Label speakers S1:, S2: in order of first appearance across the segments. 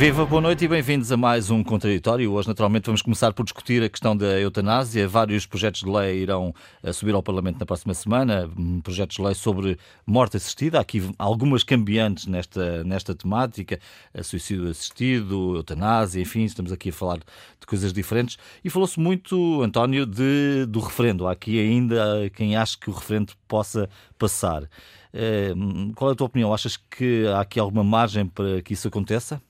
S1: Viva, boa noite e bem-vindos a mais um Contraditório. Hoje, naturalmente, vamos começar por discutir a questão da eutanásia. Vários projetos de lei irão eh, subir ao Parlamento na próxima semana. Projetos de lei sobre morte assistida. Há aqui algumas cambiantes nesta, nesta temática. Eh, suicídio assistido, eutanásia, enfim, estamos aqui a falar de coisas diferentes. E falou-se muito, António, de, do referendo. Há aqui ainda quem acha que o referendo possa passar. Eh, qual é a tua opinião? Achas que há aqui alguma margem para que isso aconteça?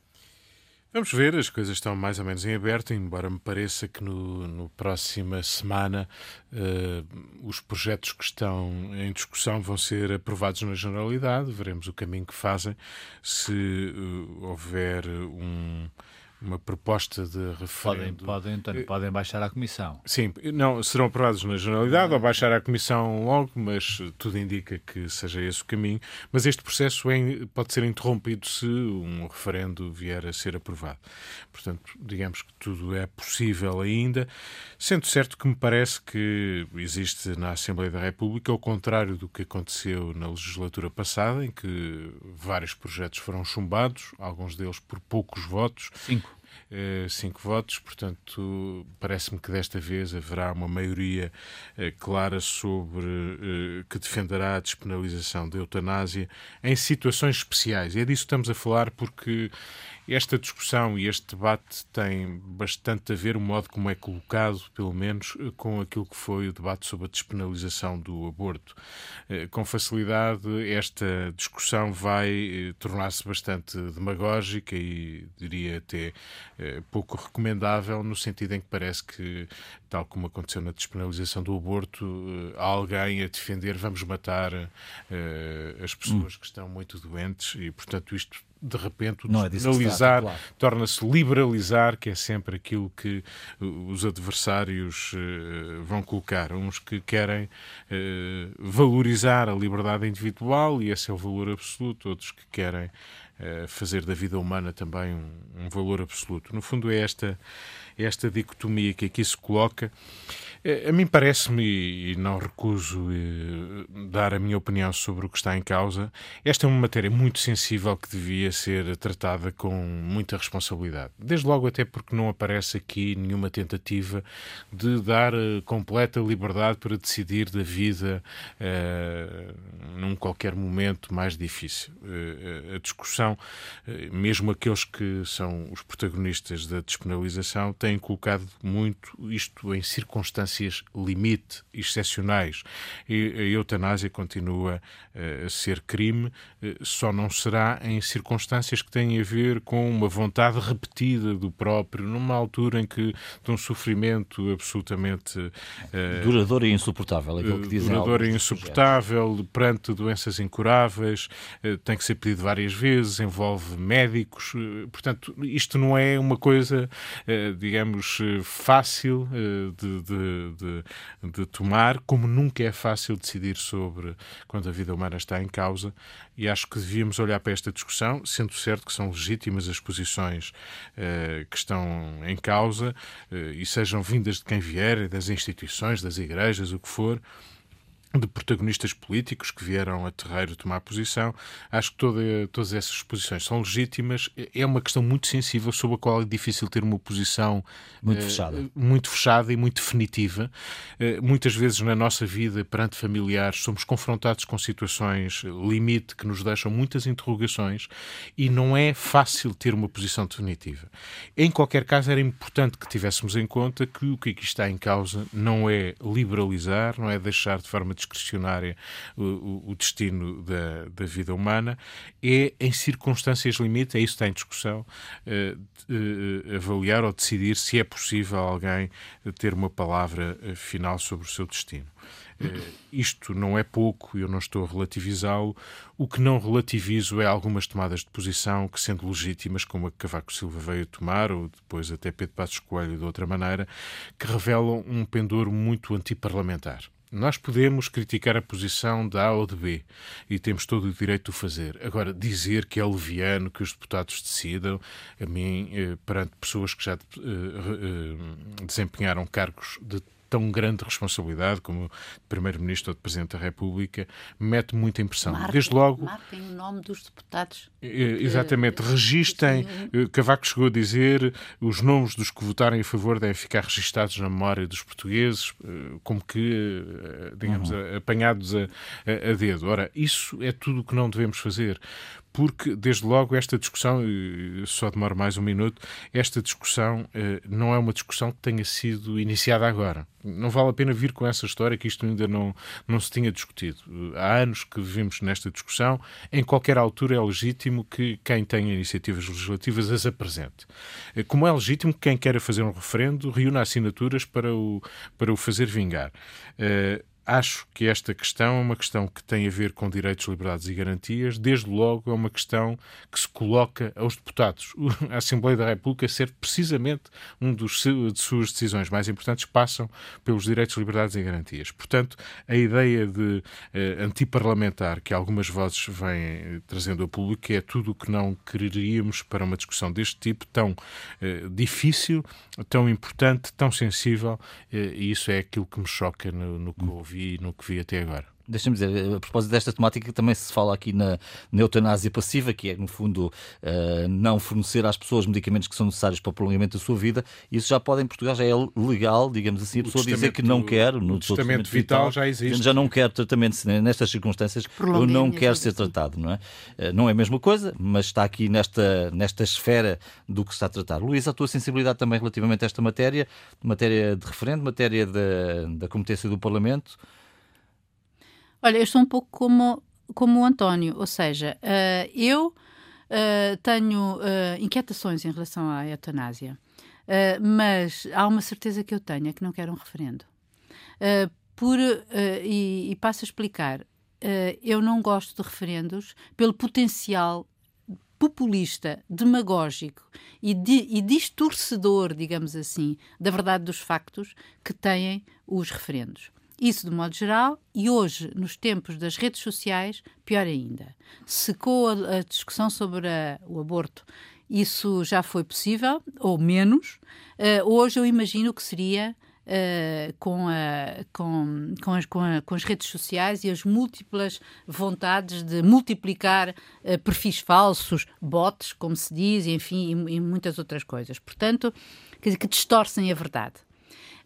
S2: Vamos ver, as coisas estão mais ou menos em aberto, embora me pareça que no, no próxima semana uh, os projetos que estão em discussão vão ser aprovados na generalidade, veremos o caminho que fazem, se uh, houver um uma proposta de referendo.
S3: Podem, podem, podem baixar à Comissão.
S2: Sim, não, serão aprovados na generalidade ou baixar à Comissão logo, mas tudo indica que seja esse o caminho. Mas este processo é, pode ser interrompido se um referendo vier a ser aprovado. Portanto, digamos que tudo é possível ainda, sendo certo que me parece que existe na Assembleia da República, ao contrário do que aconteceu na legislatura passada, em que vários projetos foram chumbados, alguns deles por poucos votos.
S3: Cinco.
S2: Eh, cinco votos, portanto, parece-me que desta vez haverá uma maioria uh, clara sobre uh, que defenderá a despenalização da eutanásia em situações especiais. E é disso que estamos a falar porque esta discussão e este debate tem bastante a ver o modo como é colocado, pelo menos, com aquilo que foi o debate sobre a despenalização do aborto. Com facilidade, esta discussão vai tornar-se bastante demagógica e diria até eh, pouco recomendável, no sentido em que parece que, tal como aconteceu na despenalização do aborto, eh, há alguém a defender vamos matar as pessoas hum. que estão muito doentes e, portanto, isto de repente, despenalizar é claro. torna-se liberalizar, que é sempre aquilo que os adversários uh, vão colocar. Uns que querem uh, valorizar a liberdade individual, e esse é o valor absoluto, outros que querem fazer da vida humana também um, um, valor absoluto. No fundo, é esta, é esta dicotomia que aqui se coloca. Eh, a mim parece-me, e não recuso eh, dar a minha opinião sobre o que está em causa, esta é uma matéria muito sensível que devia ser tratada com muita responsabilidade. Desde logo, até porque não aparece aqui nenhuma tentativa de dar completa liberdade para decidir da vida uh, num qualquer momento mais difícil. Uh, a discussão eh, mesmo aqueles que são os protagonistas da despenalização, têm colocado muito isto em circunstâncias limite, excepcionais. E a eutanásia continua eh, a ser crime, eh, só não será em circunstâncias que têm a ver com uma vontade repetida do próprio, numa altura em que de um sofrimento absolutamente
S1: duradouro e insuportável, aquilo que dizem
S2: duradouro e insuportável, perante doenças incuráveis, tem que ser pedido várias vezes, envolve médicos, eh, portanto, isto não é uma coisa, eh, digamos, eh, fácil de, de, de, de tomar, como nunca é fácil decidir sobre quando a vida humana está em causa, e acho que devíamos olhar para esta discussão, sendo certo que são legítimas as posições que estão em causa, e sejam vindas de quem vier, das instituições, das igrejas, o que for, de protagonistas políticos que vieram a terreiro tomar posição. Acho que toda, todas essas posições são legítimas. É uma questão muito sensível sobre a qual é difícil ter uma posição
S1: muito, uh, fechada.
S2: muito fechada e muito definitiva. Uh, muitas vezes na nossa vida, perante familiares, somos confrontados com situações limite que nos deixam muitas interrogações e não é fácil ter uma posição definitiva. Em qualquer caso, era importante que tivéssemos em conta que o que aqui está em causa não é liberalizar, não é deixar de forma discrecionária o, o destino da, da, vida humana, é em circunstâncias limite, é isso que está em discussão, uh, uh, avaliar ou decidir se é possível alguém ter uma palavra final sobre o seu destino. Uh, isto não é pouco, eu não estou a relativizá-lo. O que não relativizo é algumas tomadas de posição que, sendo legítimas, como a que Cavaco Silva veio tomar, ou depois até Pedro Passos Coelho de outra maneira, que revelam um pendor muito antiparlamentar. Nós podemos criticar a posição da A ou de B e temos todo o direito de o fazer. Agora, dizer que é leviano que os deputados decidam, a mim, eh, perante pessoas que já eh, eh, desempenharam cargos de tão grande responsabilidade como Primeiro-Ministro ou de Presidente da República mete muita impressão.
S4: Marquem,
S2: Desde logo.
S4: Marquem o nome dos deputados.
S2: Exatamente, registem. Cavaco chegou a dizer os nomes dos que votarem a favor devem ficar registados na memória dos portugueses, como que, digamos, uhum. apanhados a, a, a dedo. Ora, isso é tudo o que não devemos fazer porque, desde logo, esta discussão, só demora mais um minuto, esta discussão eh, não é uma discussão que tenha sido iniciada agora. Não vale a pena vir com essa história que isto ainda não, não se tinha discutido. Há anos que vivemos nesta discussão, em qualquer altura é legítimo que quem tenha iniciativas legislativas as apresente. Eh, como é legítimo que quem queira fazer um referendo reúna assinaturas para o, para o fazer vingar. Acho que esta questão é uma questão que tem a ver com direitos, liberdades e garantias, desde logo é uma questão que se coloca aos deputados. A Assembleia da República ser precisamente um dos de suas decisões mais importantes passam pelos direitos, liberdades e garantias. Portanto, a ideia de eh, antiparlamentar que algumas vozes vêm trazendo ao público é tudo o que não quereríamos para uma discussão deste tipo tão eh, difícil, tão importante, tão sensível, eh, e isso é aquilo que me choca no, no que ouvi vi no que vi até agora.
S1: Deixa-me dizer, a propósito desta temática, também se fala aqui na, na eutanásia passiva, que é, no fundo, uh, não fornecer às pessoas medicamentos que são necessários para o prolongamento da sua vida. Isso já pode, em Portugal, já é legal, digamos assim, a pessoa dizer que não quer,
S2: no o testamento vital, vital, já existe.
S1: Já não quer tratamento, nestas circunstâncias, eu não quero ser tratado, não é? Uh, não é a mesma coisa, mas está aqui nesta, nesta esfera do que se está a tratar. Luís, a tua sensibilidade também relativamente a esta matéria, matéria de referendo, matéria da, da competência do Parlamento,
S4: Olha, eu estou um pouco como, como o António, ou seja, uh, eu uh, tenho uh, inquietações em relação à eutanásia, mas há uma certeza que eu tenho, é que não quero um referendo. por, e, e passo a explicar, eu não gosto de referendos pelo potencial populista, demagógico e, di, e, distorcedor, digamos assim, da verdade dos factos que têm os referendos. Isso de modo geral, e hoje, nos tempos das redes sociais, pior ainda. Secou a, a discussão sobre a, o aborto. Isso já foi possível, ou menos. Uh, hoje eu imagino que seria Uh, com, a, com, com, as, com, a, com, as, redes sociais e as múltiplas vontades de multiplicar uh, perfis falsos, bots, como se diz, enfim, e, e muitas outras coisas. Portanto, dizer, que distorcem a verdade.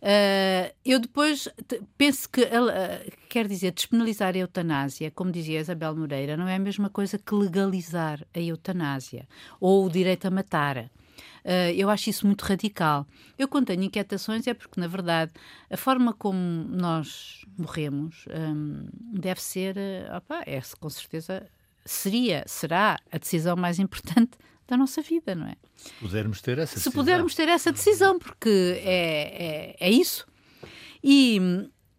S4: Uh, eu depois penso que, uh, quer dizer, despenalizar a eutanásia, como dizia Isabel Moreira, não é a mesma coisa que legalizar a eutanásia ou o direito a matar. Uh, eu acho isso muito radical. Eu, quando tenho inquietações, é porque, na verdade, a forma como nós morremos um, deve ser, opa, é com certeza, seria, será a decisão mais importante da nossa vida, não é?
S3: Se pudermos ter essa
S4: decisão. Se pudermos ter essa decisão, porque é, é, é isso. E,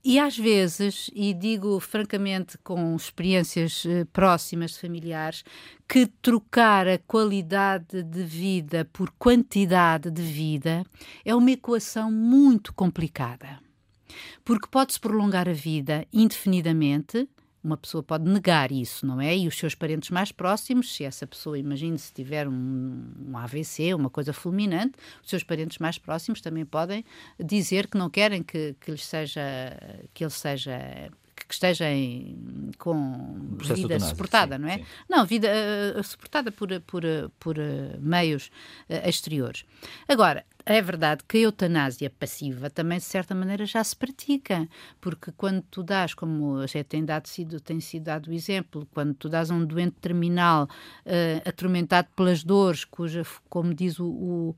S4: e às vezes, e digo francamente com experiências eh, próximas de familiares, que trocar a qualidade de vida por quantidade de vida é uma equação muito complicada. Porque pode-se prolongar a vida indefinidamente, uma pessoa pode negar isso, não é? E os seus parentes mais próximos, se essa pessoa, imagine, se tiver um, um, AVC, uma coisa fulminante, os seus parentes mais próximos também podem dizer que não querem que, que, lhe seja, que ele seja que esteja em, com vida suportada, sim, não é? Sim. Não, vida uh, suportada por, por, por uh, meios uh, exteriores. Agora, é verdade que a eutanásia passiva também, de certa maneira, já se pratica, porque quando tu dás, como já tem, dado, sido, tem sido dado o exemplo, quando tu dás a um doente terminal uh, atormentado pelas dores, cuja, como diz o, o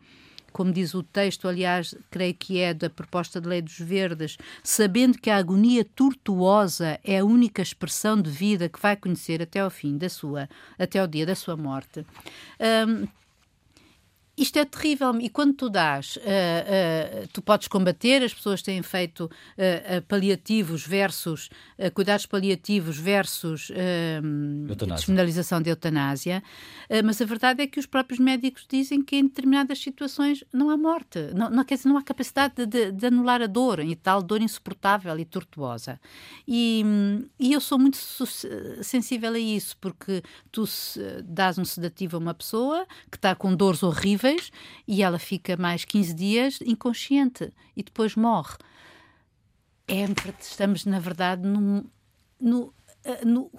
S4: como diz o texto, aliás, creio que é da proposta de lei dos verdes, sabendo que a agonia tortuosa é a única expressão de vida que vai conhecer até ao fim da sua, até ao dia da sua morte. Um, isto é terrível. E quando tu dás, uh, uh, tu podes combater, as pessoas têm feito uh, paliativos versus cuidados paliativos versus despenalização de eutanásia, mas a verdade é que os próprios médicos dizem que em determinadas situações não há morte, não, não, quer dizer, não há capacidade de, de, anular a dor, e tal dor insuportável e tortuosa. E, e eu sou muito sensível a isso, porque tu dás um sedativo a uma pessoa que está com dores horríveis e ela fica mais 15 dias inconsciente e depois morre. é, estamos, na verdade, no, no, no,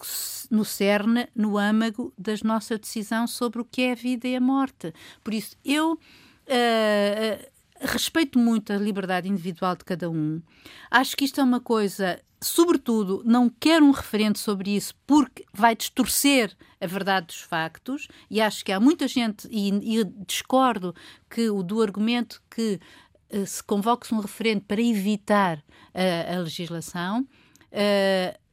S4: no cerne, no âmago da nossa decisão sobre o que é a vida e a morte. Por isso, eu uh, respeito muito a liberdade individual de cada um. Acho que isto é uma coisa sobretudo, não quero um referente sobre isso porque vai distorcer a verdade dos factos e acho que há muita gente, e, e discordo que o do argumento que uh, se convoque-se um referente para evitar uh, a legislação. Uh,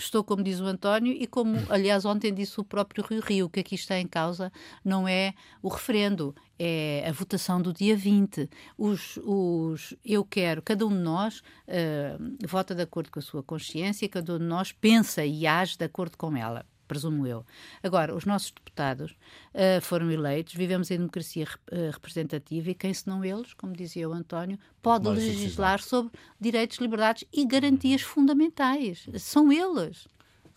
S4: estou como diz o António e como, aliás, ontem disse o próprio Rio Rio, que aqui está em causa não é o referendo, é a votação do dia 20. Os, os, eu quero, cada um de nós uh, vota de acordo com a sua consciência, cada um de nós pensa e age de acordo com ela presumo eu. Agora, os nossos deputados uh, foram eleitos, vivemos em democracia uh, representativa e quem senão eles, como dizia o António, pode legislar sobre direitos, liberdades e garantias fundamentais. São eles.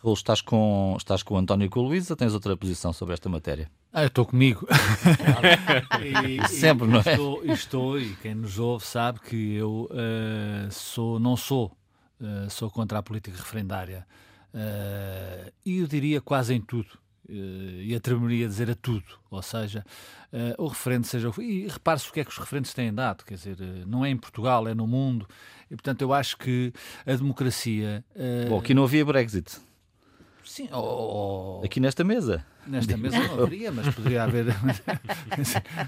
S1: Raul, estás com, estás com o António e com a Luísa, tens outra posição sobre esta matéria?
S3: Ah, eu estou comigo.
S1: e, Sempre, não é?
S3: Estou, estou, e quem nos ouve sabe que eu uh, sou, não sou, uh, sou contra a política referendária. Uh, e eu diria quase em tudo. Uh, e atreveria a dizer a tudo, ou seja, uh, o referente seja. E repare-se o que é que os referentes têm dado, quer dizer, não é em Portugal, é no mundo, e portanto eu acho que a democracia.
S1: Bom, aqui não havia Brexit.
S3: Sim, ou,
S1: aqui nesta mesa.
S3: Nesta mesa não haveria, mas poderia haver.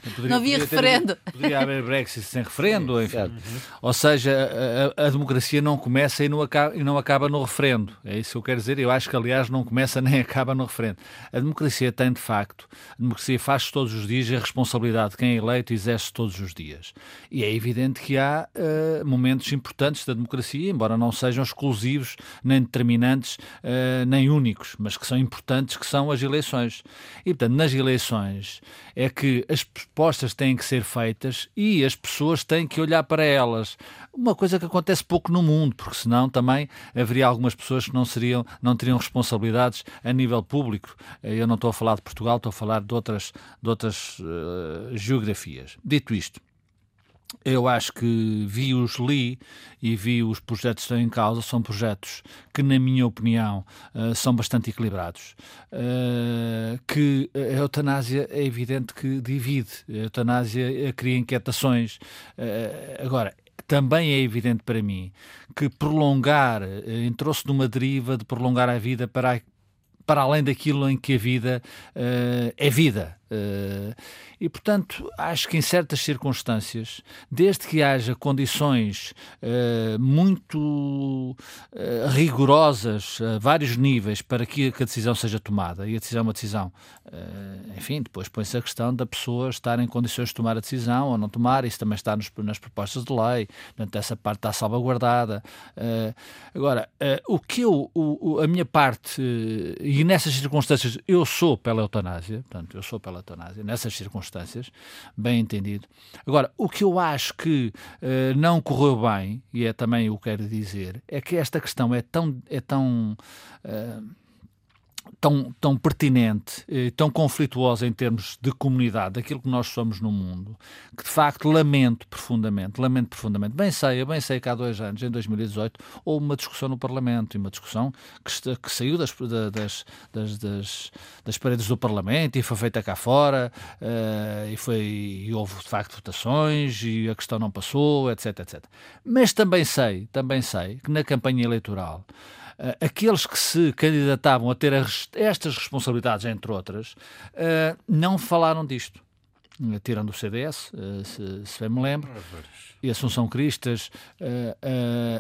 S4: poderia, não havia referendo.
S3: Ter, poderia haver Brexit sem referendo. Enfim. Uhum. Ou seja, a, a, democracia não começa e não, acaba, e não acaba no referendo. É isso que eu quero dizer. Eu acho que, aliás, não começa nem acaba no referendo. A democracia tem, de facto, a democracia faz todos os dias e a responsabilidade de quem é eleito exerce todos os dias. E é evidente que há uh, momentos importantes da democracia, embora não sejam exclusivos, nem determinantes, uh, nem únicos, mas que são importantes, que são as eleições E, portanto, nas eleições é que as propostas têm que ser feitas e as pessoas têm que olhar para elas. Uma coisa que acontece pouco no mundo, porque senão também haveria algumas pessoas que não, seriam, não teriam responsabilidades a nível público. Eu não estou a falar de Portugal, estou a falar de outras, de outras uh, geografias. Dito isto, eu acho que vi-os, li e vi os projetos que estão em causa, são projetos que, na minha opinião, uh, são bastante equilibrados. Uh, que a eutanásia é evidente que divide, a eutanásia cria inquietações. Agora, também é evidente para mim que prolongar, entrou-se numa deriva de prolongar a vida para, para além daquilo em que a vida é vida. Uh, e, portanto, acho que em certas circunstâncias, desde que haja condições uh, muito uh, rigorosas a vários níveis para que a decisão seja tomada, e a decisão é uma decisão, enfim, depois põe-se a questão da pessoa estar em condições de tomar a decisão ou não tomar, isso também está nos, nas propostas de lei, portanto, essa parte está salvaguardada. agora, o que eu, o, a minha parte, e nessas circunstâncias, eu sou pela eutanásia, portanto, eu sou pela nessas circunstâncias, bem entendido. Agora, o que eu acho que uh, não correu bem, e é também o que quero dizer, é que esta questão é tão. É tão uh, tão, tão pertinente, tão conflituosa em termos de comunidade, daquilo que nós somos no mundo, que de facto lamento profundamente, lamento profundamente. Bem sei, eu bem sei que há dois anos, em 2018, houve uma discussão no Parlamento, e uma discussão que, que saiu das, das, das, das, das paredes do Parlamento e foi feita cá fora, uh, e, foi, e houve de facto votações, e a questão não passou, etc, etc. Mas também sei, também sei que na campanha eleitoral aqueles que se candidatavam a ter estas responsabilidades, entre outras, uh, não falaram disto. Uh, tirando o CDS, se, se bem me lembro, e Assunção Cristas,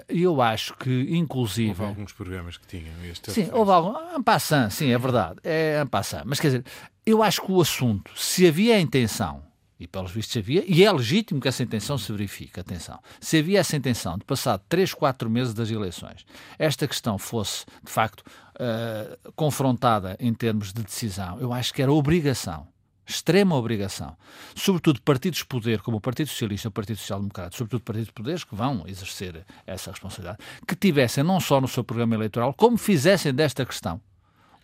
S3: eu acho que, inclusive. Houve
S2: alguns programas que tinham este.
S3: Sim, houve algum. Ampassan, sim, é verdade, é Ampassan. Mas quer dizer, eu acho que o assunto, se havia a intenção e pelos vistos havia, e é legítimo que essa intenção se verifique, atenção, se havia essa intenção de passar 3, 4 meses das eleições, esta questão fosse, de facto, uh, confrontada em termos de decisão, eu acho que era obrigação, extrema obrigação, sobretudo partidos de poder, como o Partido Socialista e o Partido Social Democrata, sobretudo partidos de poderes que vão exercer essa responsabilidade, que tivessem não só no seu programa eleitoral, como fizessem desta questão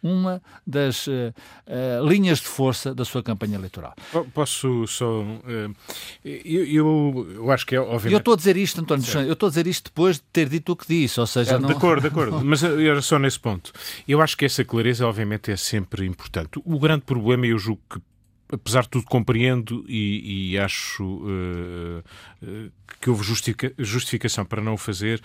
S3: uma das uh, uh, linhas de força da sua campanha eleitoral.
S2: Posso só. Uh, eu, eu, eu, acho que é obviamente.
S3: Eu estou a dizer isto, António, certo. eu estou a dizer isto depois de ter dito o que disse, ou seja. É, não...
S2: De acordo, de acordo. Mas era só nesse ponto. Eu acho que essa clareza, obviamente, é sempre importante. O grande problema, eu julgo que apesar de tudo, compreendo e, e acho uh, uh, que houve justifica, justificação para não o fazer,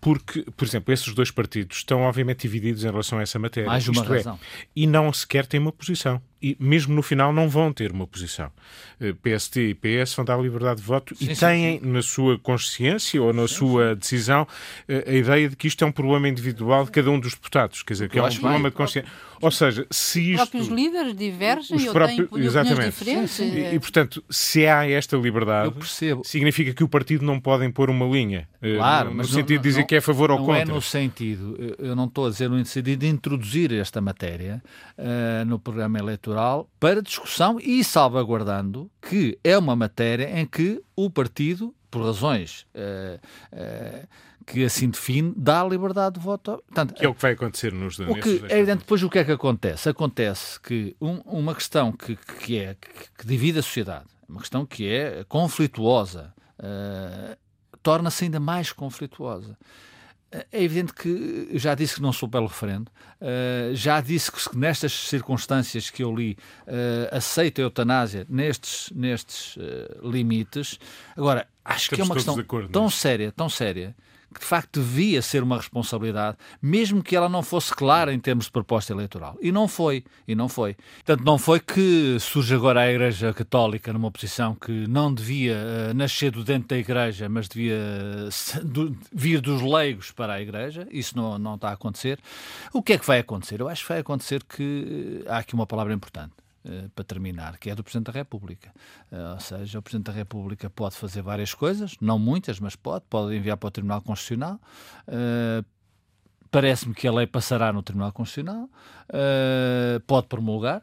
S2: porque, por exemplo, esses dois partidos estão obviamente divididos em relação a essa matéria.
S3: Mais uma Isto é, razão. É,
S2: e não sequer têm uma posição. E mesmo no final não vão ter uma posição. Eh, PST e PS vão dar liberdade de voto sim, e têm sim, sim. na sua consciência ou na sua decisão eh, a ideia de que isto é um problema individual de cada um dos deputados. Quer dizer, que é um problema bem. de consciência. Ou seja, se isto... Os
S4: próprios líderes divergem os próprios... ou têm exatamente. diferentes.
S2: E, e, portanto, se há esta liberdade, significa que o partido não pode impor uma linha.
S3: Eh, claro,
S2: no, sentido não, de dizer
S3: não,
S2: que é a favor ou
S3: não
S2: contra.
S3: Não é no sentido, eu não estou a dizer no sentido de introduzir esta matéria uh, no programa eleitoral para discussão e salvaguardando que é uma matéria em que o partido, por razões uh, uh, que assim define, dá liberdade de voto.
S2: Portanto, que é o que vai acontecer nos
S3: o que É evidente, depois o que é que acontece? Acontece que um, uma questão que, que, é, que, que divide a sociedade, uma questão que é conflituosa, uh, torna-se ainda mais conflituosa. É evidente que já disse que não sou pelo referendo, uh, já disse que nestas circunstâncias que eu li uh, aceito a eutanásia nestes, nestes uh, limites. Agora, acho Estamos que é uma questão tão séria, tão séria, que de facto devia ser uma responsabilidade, mesmo que ela não fosse clara em termos de proposta eleitoral. E não foi, e não foi. Portanto, não foi que surge agora a Igreja Católica numa posição que não devia uh, nascer do dentro da Igreja, mas devia do, vir dos leigos para a Igreja. Isso não, não está a acontecer. O que é que vai acontecer? Eu acho que vai acontecer que uh, há aqui uma palavra importante. Uh, para terminar, que é do Presidente da República. Uh, ou seja, o Presidente da República pode fazer várias coisas, não muitas, mas pode, pode enviar para o Tribunal Constitucional. Uh, Parece-me que a lei passará no Tribunal Constitucional, pode promulgar.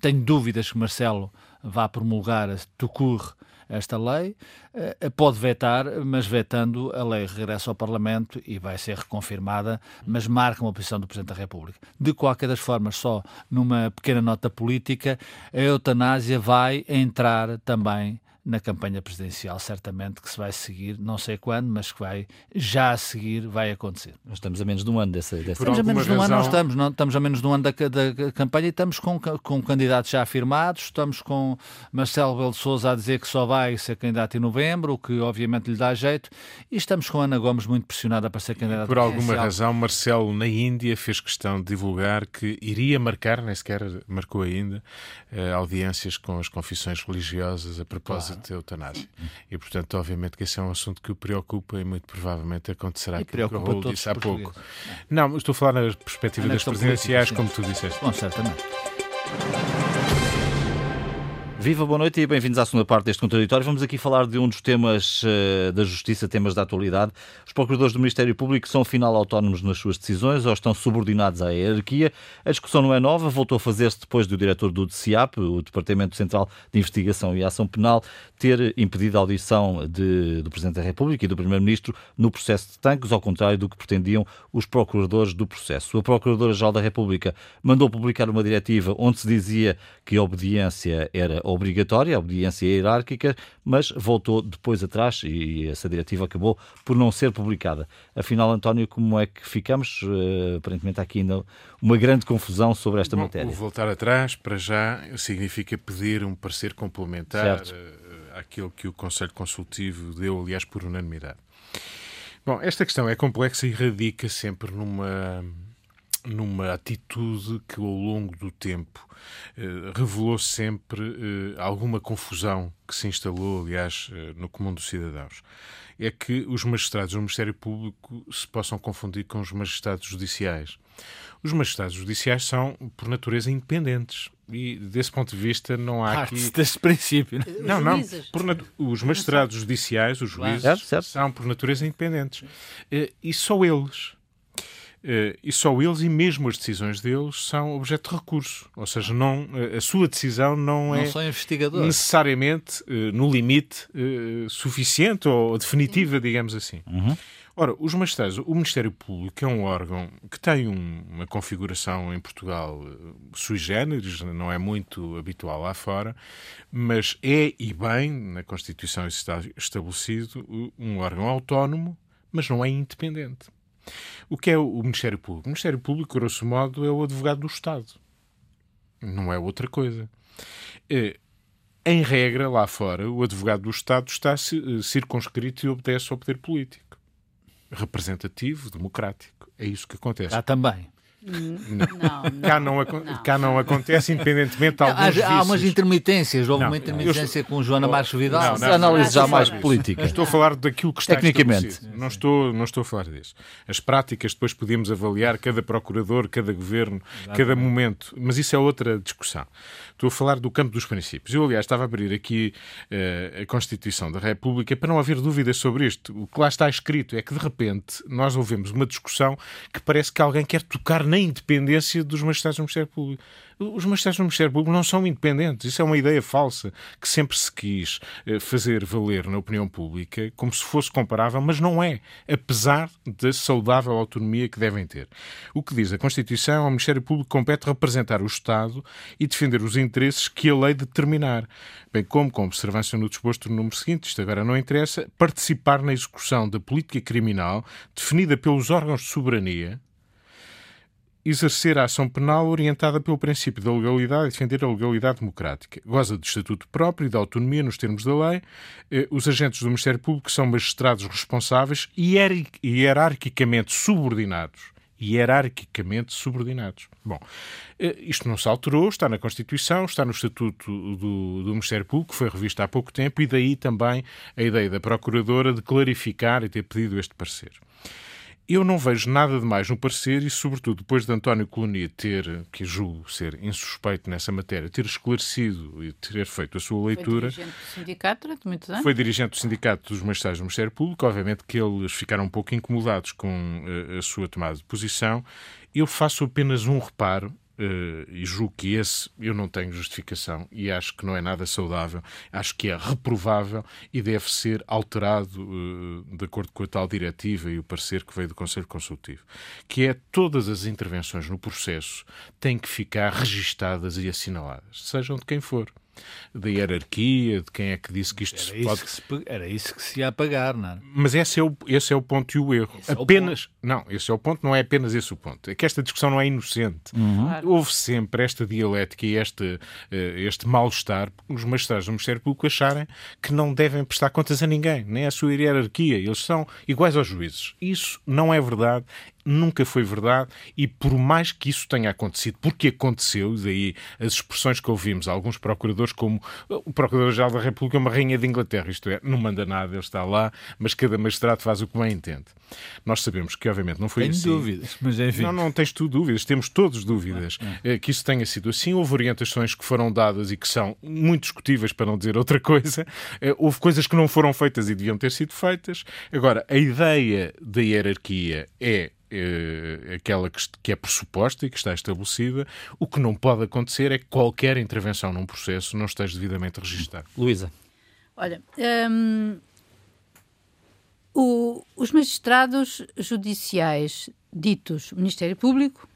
S3: tenho dúvidas que Marcelo vá promulgar, tucurre esta lei, eh, pode vetar, mas vetando, a lei regressa ao Parlamento e vai ser reconfirmada, mas marca uma posição do Presidente da República. De qualquer das formas, só numa pequena nota política, a eutanásia vai entrar também na campanha presidencial, certamente que se vai seguir, não sei quando, mas que vai já a seguir vai acontecer.
S1: Nós estamos a menos de um ano dessa. dessa...
S3: Estamos a menos de um ano, não estamos, não, estamos a menos de um ano da, da campanha e estamos com, com candidatos já afirmados, estamos com Marcelo Belo de Souza a dizer que só vai ser candidato em novembro, o que obviamente lhe dá jeito, e estamos com Ana Gomes muito pressionada para ser candidata.
S2: Por alguma razão, Marcelo na Índia fez questão de divulgar que iria marcar, nem sequer marcou ainda, eh, audiências com as confissões religiosas a propósito claro. De eutanásia. E, portanto, obviamente que esse é um assunto que o preocupa e muito provavelmente acontecerá e que o Raul disse há pouco. Não, estou a falar na perspectiva das presidenciais, como tu disseste.
S3: Bom, certamente.
S1: Viva, boa noite e bem-vindos à segunda parte deste contraditório. Vamos aqui falar de um dos temas uh, da justiça, temas da atualidade. Os procuradores do Ministério Público são afinal autónomos nas suas decisões ou estão subordinados à hierarquia. A discussão não é nova, voltou a fazer-se depois do diretor do DCIAP, o Departamento Central de Investigação e Ação Penal, ter impedido a audição de, do Presidente da República e do Primeiro-Ministro no processo de tanques, ao contrário do que pretendiam os procuradores do processo. A Procuradora-Geral da República mandou publicar uma diretiva onde se dizia que a obediência era obrigatória, a obediência hierárquica, mas voltou depois atrás e essa diretiva acabou por não ser publicada. Afinal, António, como é que ficamos? Uh, aparentemente há aqui ainda uma grande confusão sobre esta
S2: Bom,
S1: matéria.
S2: Voltar atrás, para já, significa pedir um parecer complementar uh, àquilo que o Conselho Consultivo deu, aliás, por unanimidade. Bom, esta questão é complexa e radica sempre numa numa atitude que ao longo do tempo eh, revelou sempre eh, alguma confusão que se instalou, aliás, eh, no comum dos cidadãos. É que os magistrados do Ministério Público se possam confundir com os magistrados judiciais. Os magistrados judiciais são, por natureza, independentes. E, desse ponto de vista, não há
S3: Parte aqui... desse princípio.
S2: Não, não. Nat... Os magistrados judiciais, os juízes, claro. são, por natureza, independentes. E só eles e só eles e mesmo as decisões deles são objeto de recurso. Ou seja, não, uh, a sua decisão não,
S3: não
S2: é necessariamente, uh, no limite, suficiente ou definitiva, digamos assim. Uhum. Ora, os magistrados, o Ministério Público é um órgão que tem um, uma configuração em Portugal eh, sui generis, não é muito habitual lá fora, mas é e bem, na Constituição isso está estabelecido, um órgão autónomo, mas não é independente. O que é o Ministério Público? O Ministério Público, grosso modo, é o advogado do Estado. Não é outra coisa. É, em regra, lá fora, o advogado do Estado está eh, circunscrito e obedece ao poder político. Representativo, democrático. É isso que acontece.
S3: Há também.
S2: Não, não, cá, não, não, cá não acontece, independentemente de alguns
S3: há, há umas intermitências, houve uma intermitência com Joana Marques Vidal.
S1: Não, não, análise já mais política.
S2: Estou a falar daquilo que está Tecnicamente. Não estou, não estou a falar disso. As práticas depois podíamos avaliar cada procurador, cada governo, Exatamente. cada momento, mas isso é outra discussão. Estou a falar do campo dos princípios. Eu, aliás, estava a abrir aqui uh, a Constituição da República para não haver dúvidas sobre isto. O que lá está escrito é que, de repente, nós ouvimos uma discussão que parece que alguém quer tocar na independência dos magistrados do Ministério Público. Os magistrados do Ministério Público não são independentes. Isso é uma ideia falsa que sempre se quis eh, fazer valer na opinião pública como se fosse comparável, mas não é, apesar da saudável autonomia que devem ter. O que diz a Constituição, ao Ministério Público compete representar o Estado e defender os interesses que a lei determinar, bem como, com observância no disposto no número seguinte, isto agora não interessa, participar na execução da política criminal definida pelos órgãos de soberania, exercer a ação penal orientada pelo princípio da legalidade e defender a legalidade democrática. Goza de estatuto próprio e de autonomia nos termos da lei. Eh, os agentes do Ministério Público são magistrados responsáveis e hierarquicamente subordinados hierarquicamente subordinados. Bom, eh, isto não se alterou, está na Constituição, está no Estatuto do, do, Ministério Público, foi revisto há pouco tempo, e daí também a ideia da Procuradora de clarificar e ter pedido este parecer. Eu não vejo nada de mais no parecer e, sobretudo, depois de António Colonia ter, que julgo ser insuspeito nessa matéria, ter esclarecido e ter feito a sua leitura.
S4: Foi dirigente do sindicato durante muitos anos?
S2: Foi dirigente do sindicato dos magistrados do Ministério Público. Obviamente que eles ficaram um pouco incomodados com a, eh, a sua tomada de posição. Eu faço apenas um reparo e julgo que esse eu não tenho justificação e acho que não é nada saudável, acho que é reprovável e deve ser alterado uh, de acordo com a tal diretiva e o parecer que veio do Conselho Consultivo, que é todas as intervenções no processo têm que ficar registadas e assinaladas, sejam de quem for da hierarquia, de quem é que disse que isto
S3: era se pode. Se, era isso que se ia pagar, não é?
S2: Mas esse é o, esse é o ponto e o erro. Esse apenas. É o não, esse é o ponto, não é apenas esse o ponto. É que esta discussão não é inocente. Uhum. Houve sempre esta dialética e este, eh, este mal-estar, os magistrados do Ministério Público acharem que não devem prestar contas a ninguém, nem à sua hierarquia. Eles são iguais aos juízes. Isso não é verdade nunca foi verdade e por mais que isso tenha acontecido, porque aconteceu, daí as expressões que ouvimos, alguns procuradores como o Procurador-Geral da República é uma rainha de Inglaterra, isto é, não manda nada, ele está lá, mas cada magistrado faz o que bem entende. Nós sabemos que, obviamente, não foi
S3: Tenho
S2: assim.
S3: dúvidas, mas enfim.
S2: Não, não tens tu dúvidas, temos todos dúvidas é. que isso tenha sido assim. Houve orientações que foram dadas e que são muito discutíveis, para não dizer outra coisa. Eh, houve coisas que não foram feitas e deviam ter sido feitas. Agora, a ideia da hierarquia é é aquela que, que é pressuposta e que está estabelecida. O que não pode acontecer é que qualquer intervenção num processo não esteja devidamente registada.
S1: Luísa.
S4: Olha, hum, o, os magistrados judiciais ditos Ministério Público,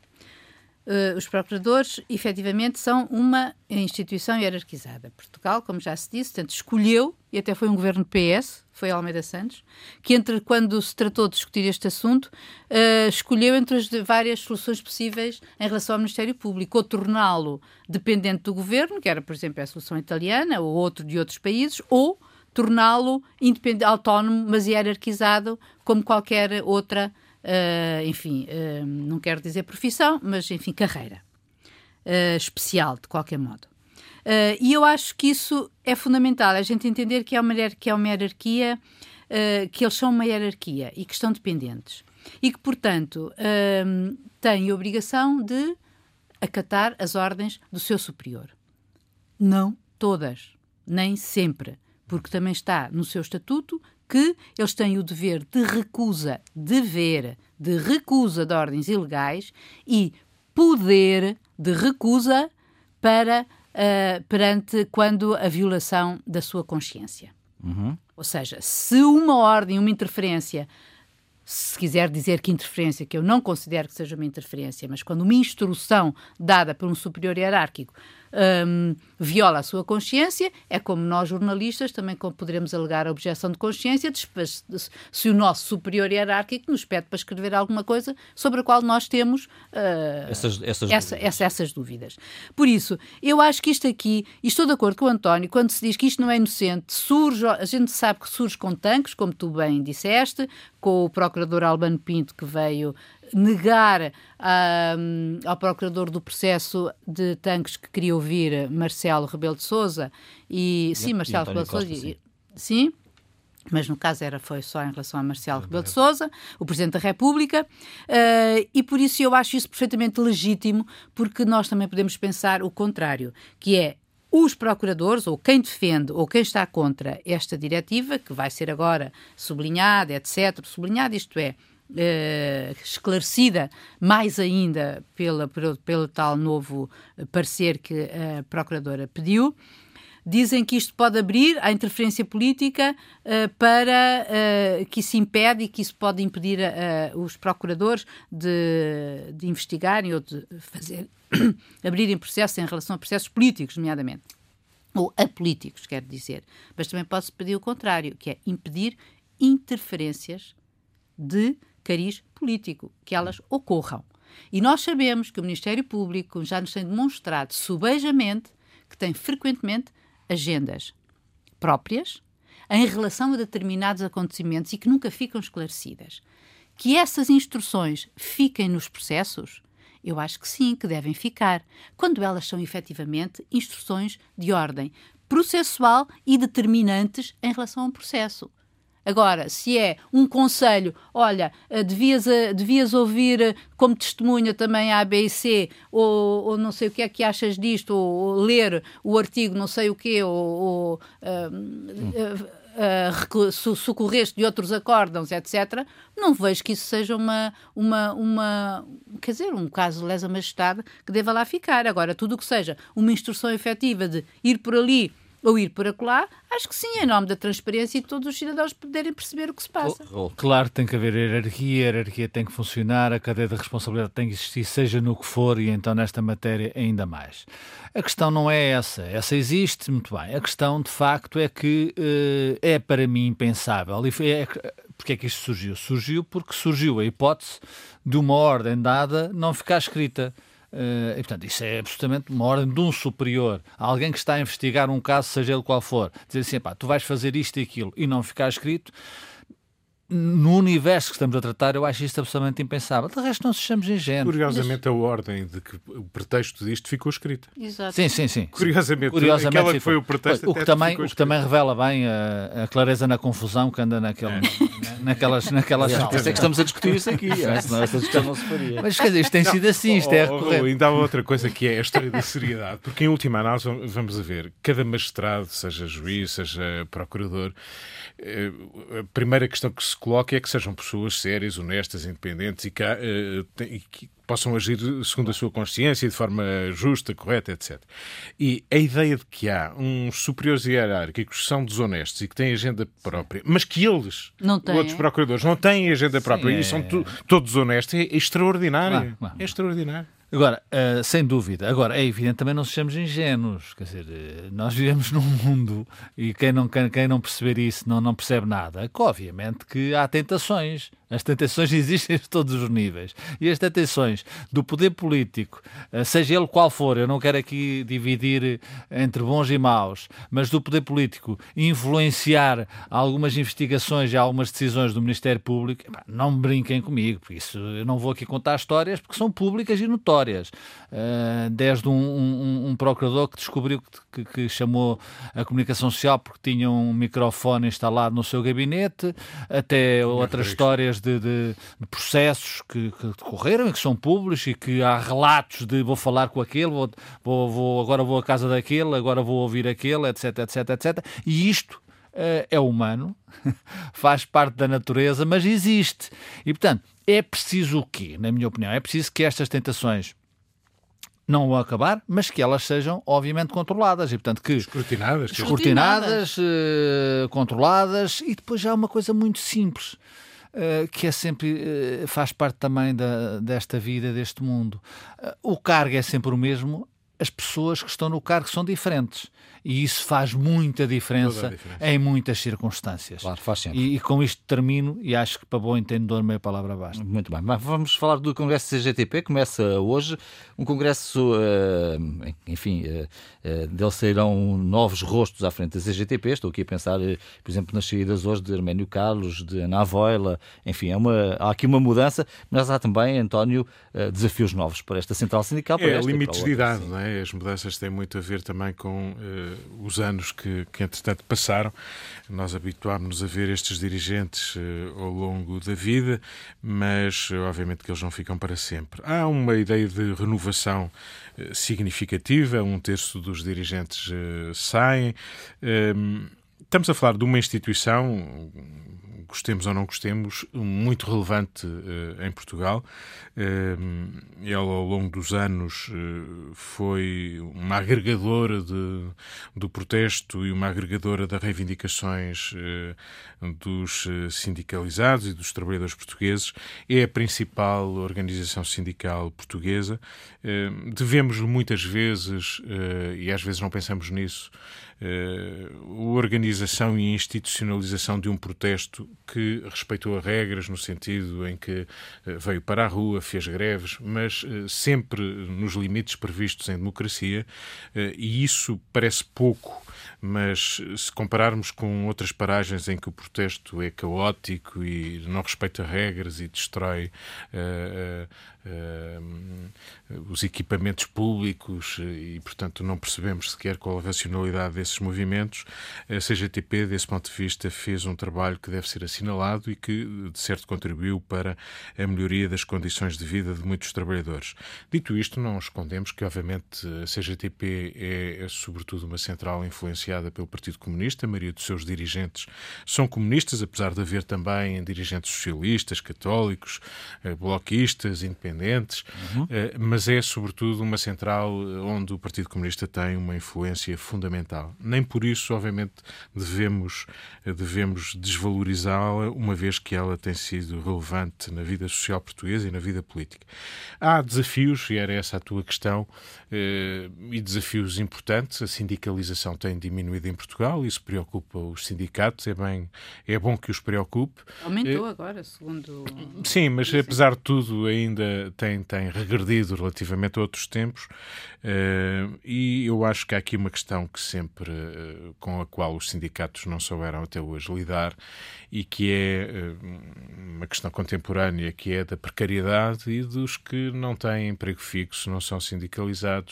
S4: uh, os procuradores, efetivamente são uma instituição hierarquizada. Portugal, como já se disse, tanto escolheu, e até foi um governo PS, foi Almeida Santos, que entre quando se tratou de discutir este assunto, uh, escolheu entre as várias soluções possíveis em relação ao Ministério Público, ou torná-lo dependente do governo, que era, por exemplo, a solução italiana, ou outro de outros países, ou torná-lo autónomo, mas hierarquizado, como qualquer outra, uh, enfim, uh, não quero dizer profissão, mas enfim, carreira uh, especial, de qualquer modo. e eu acho que isso é fundamental, a gente entender que é uma, que é uma hierarquia, que eles são uma hierarquia e que estão dependentes. E que, portanto, têm a obrigação de acatar as ordens do seu superior. Não todas, nem sempre porque também está no seu estatuto que eles têm o dever de recusa, dever de recusa de ordens ilegais e poder de recusa para uh, perante quando a violação da sua consciência. Uhum. Ou seja, se uma ordem, uma interferência se quiser dizer que interferência, que eu não considero que seja uma interferência, mas quando uma instrução dada por um superior hierárquico um, viola a sua consciência, é como nós jornalistas também poderemos alegar a objeção de consciência se o nosso superior hierárquico nos pede para escrever alguma coisa sobre a qual nós temos uh, essas, essas, essa, dúvidas. Essa, essas dúvidas. Por isso, eu acho que isto aqui, e estou de acordo com o António, quando se diz que isto não é inocente, surge, a gente sabe que surge com tanques, como tu bem disseste, com o procurador Albano Pinto que veio negar ao procurador do processo de tanques que queria ouvir Marcelo Rebelo de Sousa e, e sim, Marcelo Rebelo de Sousa, sim. sim mas no caso era foi só em relação a Marcelo Rebelo de Sousa, o Presidente da República, uh, e por isso eu acho isso perfeitamente legítimo, porque nós também podemos pensar o contrário, que é os procuradores, ou quem defende, ou quem está contra esta diretiva, que vai ser agora sublinhada, etc., sublinhada, isto é, Uh, esclarecida mais ainda pela, pelo, pelo tal novo parecer que a Procuradora pediu. Dizem que isto pode abrir a interferência política uh, para uh, que isso impede e que isso pode impedir os procuradores de, de investigarem ou de fazer abrirem processos em relação a processos políticos, nomeadamente ou apolíticos, quero dizer. Mas também pode-se pedir o contrário, que é impedir interferências de cariz político, que elas ocorram. E nós sabemos que o Ministério Público já nos tem demonstrado subejamente que tem frequentemente agendas próprias em relação a determinados acontecimentos e que nunca ficam esclarecidas. Que essas instruções fiquem nos processos? Eu acho que sim, que devem ficar, quando elas são efetivamente instruções de ordem processual e determinantes em relação ao processo. Agora, se é um conselho, olha, eh, devias, eh, devias ouvir eh, como testemunha também a ABC, ou, ou não sei o que é que achas disto, ou, ou ler o artigo não sei o quê, ou, ou uh, uh, socorreste de outros acórdãos, etc., não vejo que isso seja uma, uma, uma quer dizer, um caso de lesa majestade que deva lá ficar. Agora, tudo o que seja uma instrução efetiva de ir por ali ou ir por acolá, acho que sim, em nome da transparência e de todos os cidadãos poderem perceber o que se passa.
S3: Oh, oh. Claro, tem que haver hierarquia, a hierarquia tem que funcionar, a cadeia de responsabilidade tem que existir, seja no que for, e então nesta matéria ainda mais. A questão não é essa, essa existe, muito bem. A questão, de facto, é que uh, é para mim impensável. E é, porque é que isto surgiu? Surgiu porque surgiu a hipótese de uma ordem dada não ficar escrita. Uh, e, portanto, isso é absolutamente uma ordem de um superior, alguém que está a investigar um caso, seja ele qual for, dizer assim, pá, tu vais fazer isto e aquilo e não ficar escrito, no universo que estamos a tratar, eu acho isto absolutamente impensável. De resto, não sejamos ingênuos.
S2: Curiosamente, a ordem de que o pretexto disto ficou escrito.
S3: Exato. Sim, sim, sim.
S2: Curiosamente, Curiosamente aquela que foi o pretexto.
S3: O que, também, o que também revela bem a, a, clareza na confusão que anda naquele, é. naquelas, naquelas
S1: é, é que estamos a discutir isso aqui, é, senão essa discussão não se faria.
S3: Mas quer dizer, isto tem não, sido assim, isto oh, é recorrente.
S2: Oh, ainda há outra coisa que é a história da seriedade, porque em última análise, vamos a ver, cada magistrado, seja juiz, seja procurador, eh, a primeira questão que se coloca é que sejam pessoas sérias, honestas, independentes e que, uh, e que possam agir segundo a sua consciência, de forma justa, correta, etc. E a ideia de que há uns superiores hierárquicos que são desonestos e que têm agenda própria, mas que eles, outros procuradores, não têm agenda própria Sim, e são é... todos honestos, é extraordinário. É extraordinário.
S3: Agora, uh, sem dúvida, agora é evidente também não sejamos ingênuos, quer dizer, eh, nós vivemos num mundo e quem não, quem, quem não perceber isso não, não percebe nada, que obviamente que há tentações, as tentações existem a todos os níveis. E as tentações do poder político, eh, seja ele qual for, eu não quero aqui dividir entre bons e maus, mas do poder político influenciar algumas investigações e algumas decisões do Ministério Público, não brinquem comigo, isso eu não vou aqui contar histórias porque são públicas e notórias. Eh, desde um, um, um procurador que descobriu que, que, chamou a comunicação social porque tinha um microfone instalado no seu gabinete, até outras histórias de, de, de processos que, que, decorreram e que são públicos e que há relatos de vou falar com aquele, vou, vou, vou agora vou à casa daquele, agora vou ouvir aquele, etc, etc, etc. E isto uh, é humano, faz parte da natureza, mas existe. E, portanto, é preciso o quê, na minha opinião? É preciso que estas tentações não vão acabar, mas que elas sejam, obviamente, controladas. E, portanto, que
S2: escrutinadas,
S3: escrutinadas, uh, controladas. E depois já há uma coisa muito simples. uh, que é sempre, uh, faz parte também da, desta vida, deste mundo. o cargo é sempre o mesmo, as pessoas que estão no cargo são diferentes e isso faz muita diferença, diferença. em muitas circunstâncias.
S1: Claro, faz sempre.
S3: E, e, com isto termino e acho que para bom entendedor meia palavra basta.
S1: Muito bem, mas vamos falar do Congresso CGTP, começa hoje, um congresso, uh, enfim, uh, uh, dele sairão novos rostos à frente da CGTP, estou aqui a pensar, por exemplo, nas saídas hoje de Arménio Carlos, de Ana Avoila, enfim, é uma, há aqui uma mudança, mas há também, António, desafios novos para esta central sindical.
S2: Para é, limites de idade, não é? As mudanças têm muito a ver também com os anos que, que entretanto passaram, nós habituámos-nos a ver estes dirigentes uh, ao longo da vida, mas uh, obviamente que eles não ficam para sempre. Há uma ideia de renovação uh, significativa, um terço dos dirigentes saem. Ehm, estamos a falar de uma instituição gostemos ou não gostemos, muito relevante uh, em Portugal. Uh, ela, ao longo dos anos, uh, foi uma agregadora de, do protesto e uma agregadora das reivindicações dos sindicalizados e dos trabalhadores portugueses. É a principal organização sindical portuguesa. devemos muitas vezes, e às vezes não pensamos nisso, a organização e institucionalização de um protesto que respeitou as regras no sentido em que eh, veio para a rua, fez greves, mas eh, sempre nos limites previstos em democracia, eh, e isso parece pouco mas se compararmos com outras paragens em que o protesto é caótico e não respeita regras e destrói uh, os equipamentos públicos e, portanto, não percebemos sequer qual a racionalidade desses movimentos, a CGTP, desse ponto de vista, fez um trabalho que deve ser assinalado e que, de certo, contribuiu para a melhoria das condições de vida de muitos trabalhadores. Dito isto, não escondemos que, obviamente, a CGTP é, é sobretudo, uma central influenciada pelo Partido Comunista, a maioria dos seus dirigentes são comunistas, apesar de haver também dirigentes socialistas, católicos, eh, bloquistas, independentes, uhum. Eh, mas é sobretudo uma central eh, onde o Partido Comunista tem uma influência fundamental. Nem por isso, obviamente, devemos, devemos desvalorizá-la, uma vez que ela tem sido relevante na vida social portuguesa e na vida política. Há desafios, e era essa a tua questão, e desafios importantes. A sindicalização tem diminuído em Portugal, isso preocupa os sindicatos, é, bem, é bom que os preocupe.
S4: Aumentou é, agora, segundo.
S2: Sim, mas apesar de tudo ainda tem, tem regredido relativamente a outros tempos uh, e eu acho que há aqui uma questão que sempre, com a qual os sindicatos não souberam até hoje lidar e que é uma questão contemporânea, que é da precariedade e dos que não têm emprego fixo, não são sindicalizados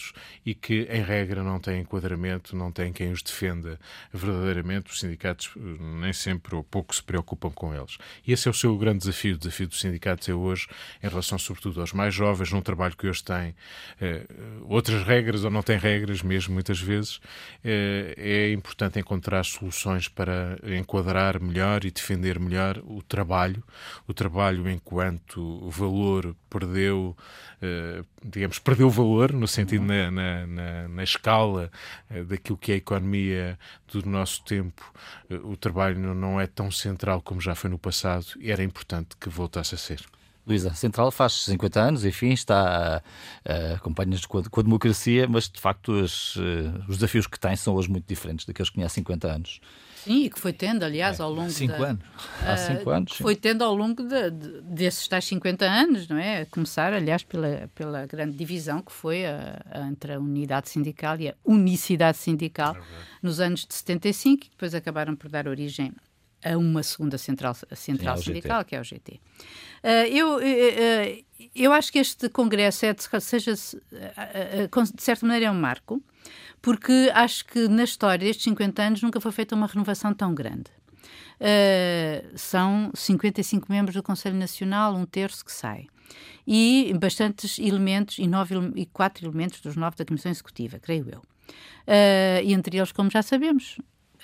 S2: e que, em regra, não têm enquadramento, não têm quem os defenda verdadeiramente, os sindicatos eh, nem sempre ou pouco se preocupam com eles. E esse é o seu grande desafio. O desafio dos sindicatos é hoje, em relação sobretudo aos mais jovens, num trabalho que hoje tem eh, outras regras ou não tem regras mesmo, muitas vezes, eh, é importante encontrar soluções para enquadrar melhor e defender melhor o trabalho. O trabalho enquanto valor perdeu, digamos, perdeu valor, no sentido na, na, na, na escala eh, daquilo que é a economia do nosso tempo. Eh, o trabalho não é tão central como já foi no passado e era importante que voltasse a ser.
S1: Luísa, a Central faz 50 anos, enfim, está uh, acompanha-nos com, com, a democracia, mas de facto os, uh, os desafios que tem são hoje muito diferentes daqueles que tinha há 50 anos.
S4: Sim, e que foi tendo, aliás, ao longo
S3: cinco
S4: da,
S3: anos.
S4: Há cinco anos. Foi tendo ao longo de, de, desses tais 50 anos, não é? A começar, aliás, pela, pela grande divisão que foi a, a, entre a unidade sindical e a unicidade sindical é nos anos de 75, e depois acabaram por dar origem a uma segunda central, central Sim, sindical, que é o GT. Uh, eu, uh, eu acho que este congresso é, de, seja, de certa maneira, é um marco, porque acho que na história destes 50 anos nunca foi feita uma renovação tão grande. Uh, são 55 membros do Conselho Nacional, um terço que sai. E bastantes elementos, e, nove, e quatro elementos dos nove da Comissão Executiva, creio eu. Uh, e entre eles, como já sabemos,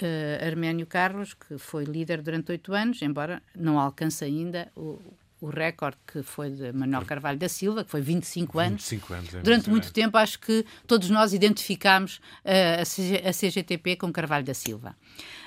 S4: uh, Arménio Carlos, que foi líder durante oito anos, embora não alcance ainda o, o recorde que foi de Manuel Carvalho da Silva, que foi 25 anos.
S2: 25 anos é
S4: Durante muito tempo, acho que todos nós identificámos uh, a, CGTP com Carvalho da Silva.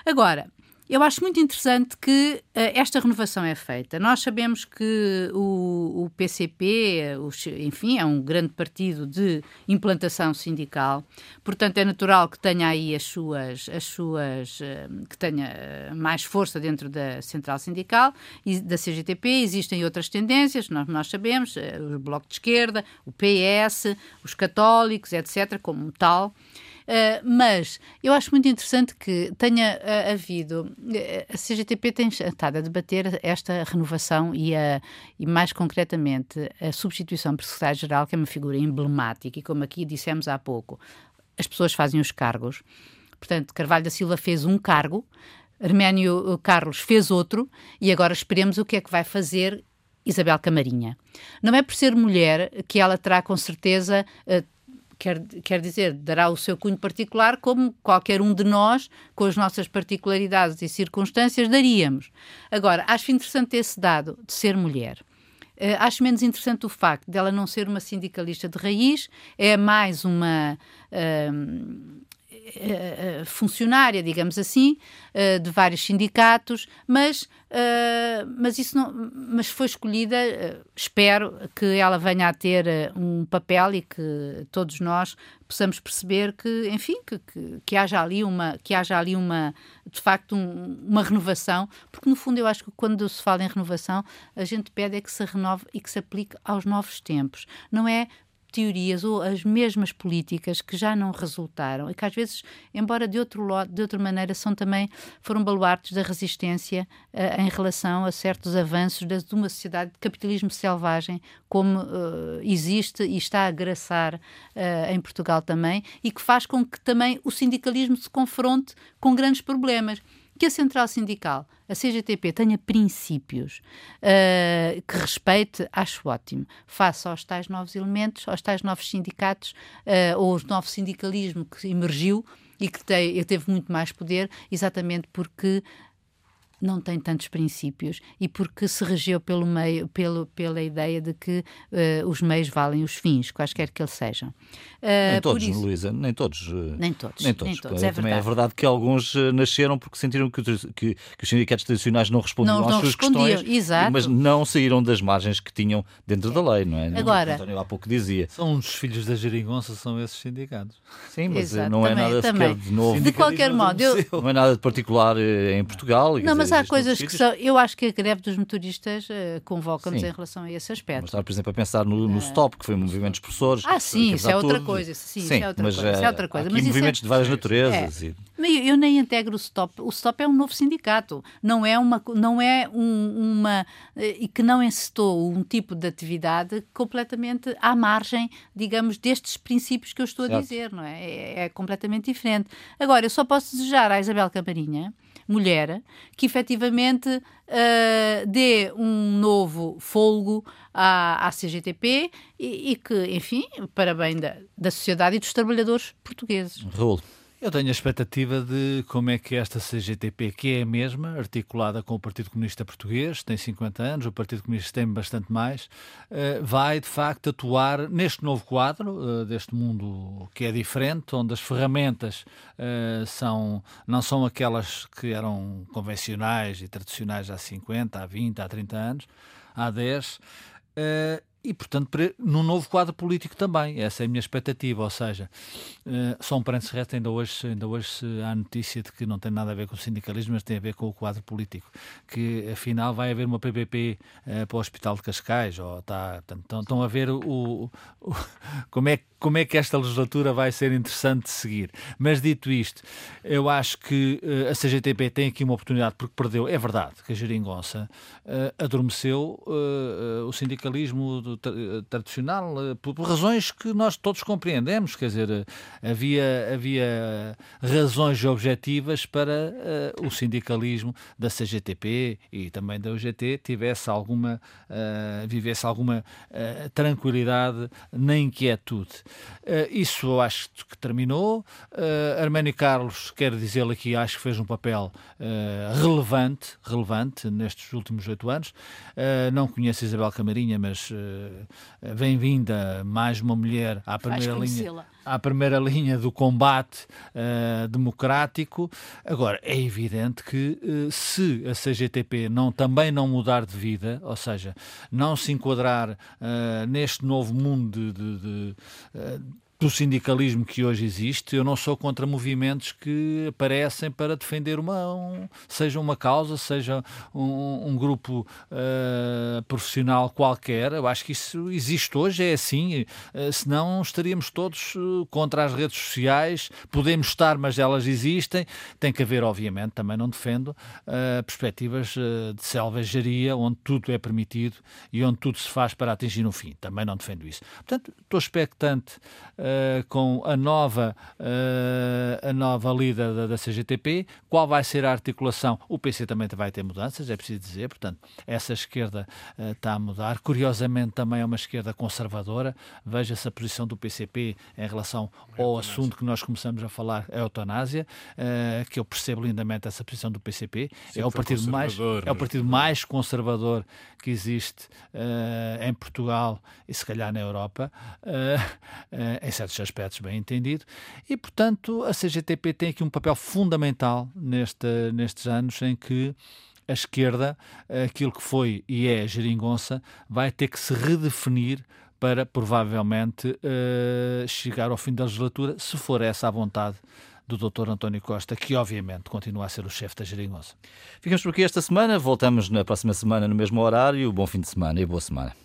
S4: Agora, eu acho muito interessante que uh, esta renovação é feita. Nós sabemos que o, o PCP, enfim, é um grande partido de implantação sindical, portanto é natural que tenha aí as suas, as suas uh, que tenha mais força dentro da central sindical e da CGTP. Existem outras tendências, nós, nós sabemos, uh, o Bloco de Esquerda, o PS, os católicos, etc., como tal. Uh, mas eu acho muito interessante que tenha uh, havido. Uh, a CGTP tem estado a debater esta renovação e, a, e, mais concretamente, a substituição por secretário-geral, que é uma figura emblemática, e como aqui dissemos há pouco, as pessoas fazem os cargos. Portanto, Carvalho da Silva fez um cargo, Arménio Carlos fez outro, e agora esperemos o que é que vai fazer Isabel Camarinha. Não é por ser mulher que ela terá com certeza quer, quer dizer, dará o seu cunho particular, como qualquer um de nós, com as nossas particularidades e circunstâncias, daríamos. Agora, acho interessante esse dado de ser mulher. Uh, acho menos interessante o facto dela não ser uma sindicalista de raiz, é mais uma. Uh, uh, funcionária, digamos assim, uh, de vários sindicatos, mas, mas isso não, mas foi escolhida, espero que ela venha a ter um papel e que todos nós possamos perceber que, enfim, que, que, que, haja ali uma, que haja ali uma, de facto, um, uma renovação, porque no fundo eu acho que quando se fala em renovação, a gente pede é que se renove e que se aplique aos novos tempos. Não é teorias ou as mesmas políticas que já não resultaram e que às vezes, embora de, outro lado, de outra maneira, são também foram baluartes da resistência uh, em relação a certos avanços de, de, uma sociedade de capitalismo selvagem como uh, existe e está a graçar uh, em Portugal também e que faz com que também o sindicalismo se confronte com grandes problemas que a central sindical, a CGTP, tenha princípios uh, que respeite, acho ótimo. Face aos tais novos elementos, aos tais novos sindicatos, uh, ou ao novo sindicalismo que emergiu e que te, teve muito mais poder, exatamente porque não tem tantos princípios e porque se regeu pelo meio, pelo, pela ideia de que uh, os meios valem os fins, quaisquer que eles sejam.
S1: Uh, nem todos, isso, Luísa, nem todos.
S4: Nem todos.
S1: Nem todos.
S4: Nem todos
S1: é,
S4: é
S1: também é verdade que alguns nasceram porque sentiram que, que, que os sindicatos tradicionais não respondiam
S4: não,
S1: às
S4: não
S1: suas questões,
S4: exato.
S1: mas não saíram das margens que tinham dentro é. da lei, não é?
S4: Agora,
S1: o António há pouco dizia.
S3: São os filhos da geringonça, são esses sindicatos.
S1: Sim, mas exato, não é também, nada
S4: também.
S1: sequer de novo.
S4: De qualquer modo, eu...
S1: não é nada de particular em Portugal.
S4: Não, mas há coisas que são eu acho que a greve dos motoristas uh, convoca-nos em relação a esse aspecto.
S1: Mas estar, por exemplo, a pensar no, no STOP, que foi um movimento dos professores.
S4: Ah, sim, isso é outra coisa. Sim, sim, isso é outra
S1: mas,
S4: coisa. Isso é outra coisa.
S1: Mas movimentos
S4: é...
S1: de várias naturezas.
S4: É. E... Eu nem integro o STOP. O STOP é um novo sindicato. Não é uma. Não é um, uma. Eh, e que não encetou um tipo de atividade completamente à margem, digamos, destes princípios que eu estou certo. a dizer, não é? é? É completamente diferente. Agora, eu só posso desejar à Isabel Camarinha mulher, que efetivamente uh, dê um novo folgo à, à CGTP e, e, que, enfim, para bem da, da sociedade e dos trabalhadores portugueses.
S1: Raul.
S3: Eu tenho a expectativa de como é que esta CGTP, que é a mesma, articulada com o Partido Comunista Português, tem 50 anos, o Partido Comunista tem bastante mais, eh, vai de facto atuar neste novo quadro, eh, deste mundo que é diferente, onde as ferramentas eh, são, não são aquelas que eram convencionais e tradicionais há 50, há 20, há 30 anos, há 10 e, portanto, num novo quadro político também. Essa é a minha expectativa. Ou seja, uh, só um parênteses reto, ainda hoje, ainda hoje há notícia de que não tem nada a ver com o sindicalismo, mas tem a ver com o quadro político. Que, afinal, vai haver uma PPP eh, para o Hospital de Cascais. Ou tá, estão, estão a ver o, o, como, é, como é que esta legislatura vai ser interessante de seguir. Mas, dito isto, eu acho que uh, a CGTP tem aqui uma oportunidade, porque perdeu, é verdade, que a Geringonça adormeceu o sindicalismo tradicional, eh, por, por, razões que nós todos compreendemos, quer dizer, eh, havia, havia razões objetivas para uh, o sindicalismo da CGTP e também da UGT tivesse alguma, uh, vivesse alguma uh, tranquilidade na inquietude. isso eu acho que terminou. Arménio Carlos, quero dizer aqui, acho que fez um papel relevante, relevante nestes últimos oito anos. não conheço Isabel Camarinha, mas bem-vinda mais uma mulher à primeira linha à primeira linha do combate uh, democrático. Agora, é evidente que uh, se a CGTP não, também não mudar de vida, ou seja, não se enquadrar uh, neste novo mundo de, de, de do sindicalismo que hoje existe. Eu não sou contra movimentos que aparecem para defender uma, um, seja uma causa, seja um, um grupo uh, profissional qualquer. Eu acho que isso existe hoje, é assim. Uh, senão estaríamos todos uh, contra as redes sociais. Podemos estar, mas elas existem. Tem que haver, obviamente, também não defendo, perspectivas de selvageria, onde tudo é permitido e onde tudo se faz para atingir um fim. Também não defendo isso. Portanto, estou expectante uh, com a nova, uh, a nova líder da, da, CGTP, qual vai ser a articulação? O PC também vai ter mudanças, é preciso dizer, portanto, essa esquerda uh, está a mudar. Curiosamente, também é uma esquerda conservadora. Veja-se a posição do PCP em relação ao assunto que nós começamos a falar, a eutanásia, que eu percebo lindamente essa posição do PCP. É o partido mais é o partido mais conservador que existe em Portugal e se calhar na Europa, em certos aspectos bem entendido, e portanto a CGTP tem aqui um papel fundamental neste, nestes anos em que a esquerda, aquilo que foi e é a geringonça, vai ter que se redefinir para provavelmente uh, chegar ao fim da legislatura, se for essa a vontade do Dr. António Costa, que obviamente continua a ser o chefe da geringonça.
S1: Ficamos por aqui esta semana, voltamos na próxima semana no mesmo horário. Bom fim de semana e boa semana.